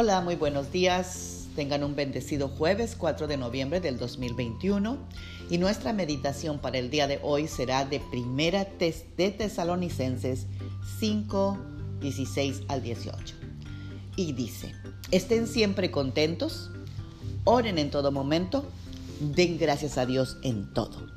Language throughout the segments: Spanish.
Hola, muy buenos días. Tengan un bendecido jueves 4 de noviembre del 2021 y nuestra meditación para el día de hoy será de Primera de Tesalonicenses 5, 16 al 18. Y dice, estén siempre contentos, oren en todo momento, den gracias a Dios en todo.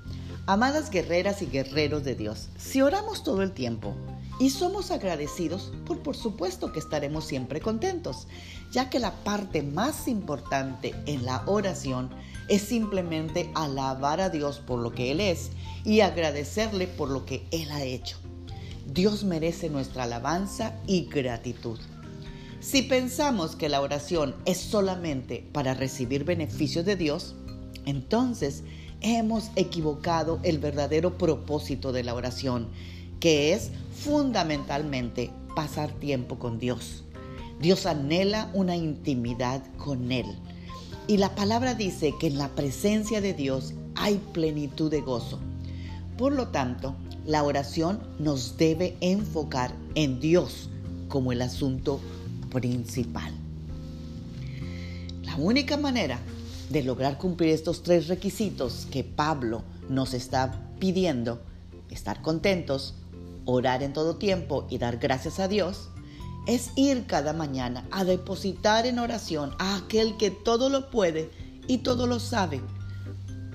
Amadas guerreras y guerreros de Dios, si oramos todo el tiempo, y somos agradecidos, por, por supuesto que estaremos siempre contentos, ya que la parte más importante en la oración es simplemente alabar a Dios por lo que Él es y agradecerle por lo que Él ha hecho. Dios merece nuestra alabanza y gratitud. Si pensamos que la oración es solamente para recibir beneficios de Dios, entonces hemos equivocado el verdadero propósito de la oración que es fundamentalmente pasar tiempo con Dios. Dios anhela una intimidad con Él. Y la palabra dice que en la presencia de Dios hay plenitud de gozo. Por lo tanto, la oración nos debe enfocar en Dios como el asunto principal. La única manera de lograr cumplir estos tres requisitos que Pablo nos está pidiendo, estar contentos, orar en todo tiempo y dar gracias a Dios, es ir cada mañana a depositar en oración a aquel que todo lo puede y todo lo sabe.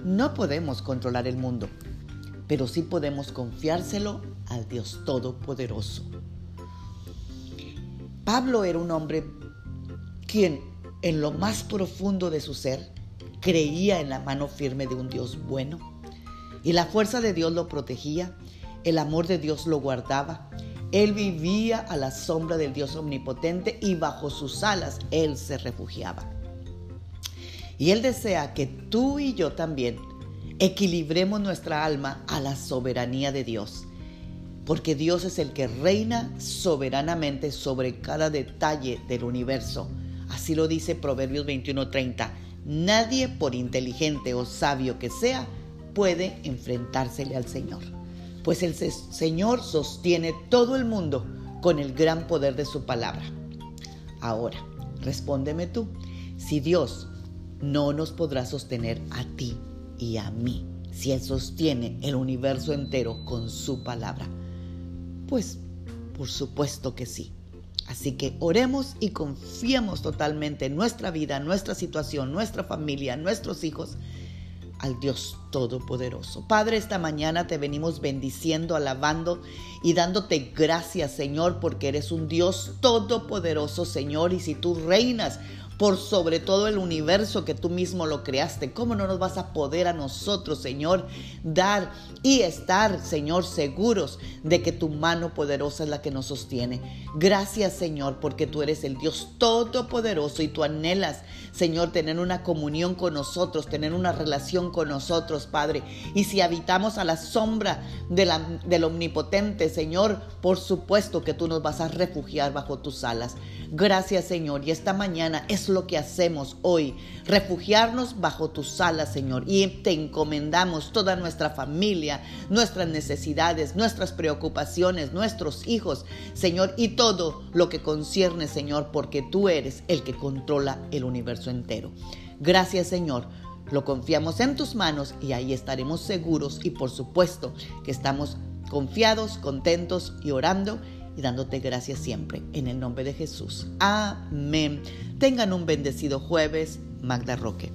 No podemos controlar el mundo, pero sí podemos confiárselo al Dios Todopoderoso. Pablo era un hombre quien en lo más profundo de su ser creía en la mano firme de un Dios bueno y la fuerza de Dios lo protegía el amor de Dios lo guardaba. Él vivía a la sombra del Dios omnipotente y bajo sus alas Él se refugiaba. Y Él desea que tú y yo también equilibremos nuestra alma a la soberanía de Dios. Porque Dios es el que reina soberanamente sobre cada detalle del universo. Así lo dice Proverbios 21:30. Nadie, por inteligente o sabio que sea, puede enfrentársele al Señor pues el Señor sostiene todo el mundo con el gran poder de su palabra. Ahora, respóndeme tú, si Dios no nos podrá sostener a ti y a mí, si Él sostiene el universo entero con su palabra, pues por supuesto que sí. Así que oremos y confiemos totalmente en nuestra vida, nuestra situación, nuestra familia, nuestros hijos al Dios Todopoderoso. Padre, esta mañana te venimos bendiciendo, alabando y dándote gracias, Señor, porque eres un Dios todopoderoso, Señor, y si tú reinas por sobre todo el universo que tú mismo lo creaste. ¿Cómo no nos vas a poder a nosotros, Señor, dar y estar, Señor, seguros de que tu mano poderosa es la que nos sostiene? Gracias, Señor, porque tú eres el Dios todopoderoso y tú anhelas, Señor, tener una comunión con nosotros, tener una relación con nosotros, Padre. Y si habitamos a la sombra de la, del omnipotente, Señor, por supuesto que tú nos vas a refugiar bajo tus alas. Gracias, Señor. Y esta mañana lo que hacemos hoy, refugiarnos bajo tus alas, Señor. Y te encomendamos toda nuestra familia, nuestras necesidades, nuestras preocupaciones, nuestros hijos, Señor, y todo lo que concierne, Señor, porque tú eres el que controla el universo entero. Gracias, Señor. Lo confiamos en tus manos y ahí estaremos seguros y por supuesto que estamos confiados, contentos y orando y dándote gracias siempre. En el nombre de Jesús. Amén. Tengan un bendecido jueves. Magda Roque.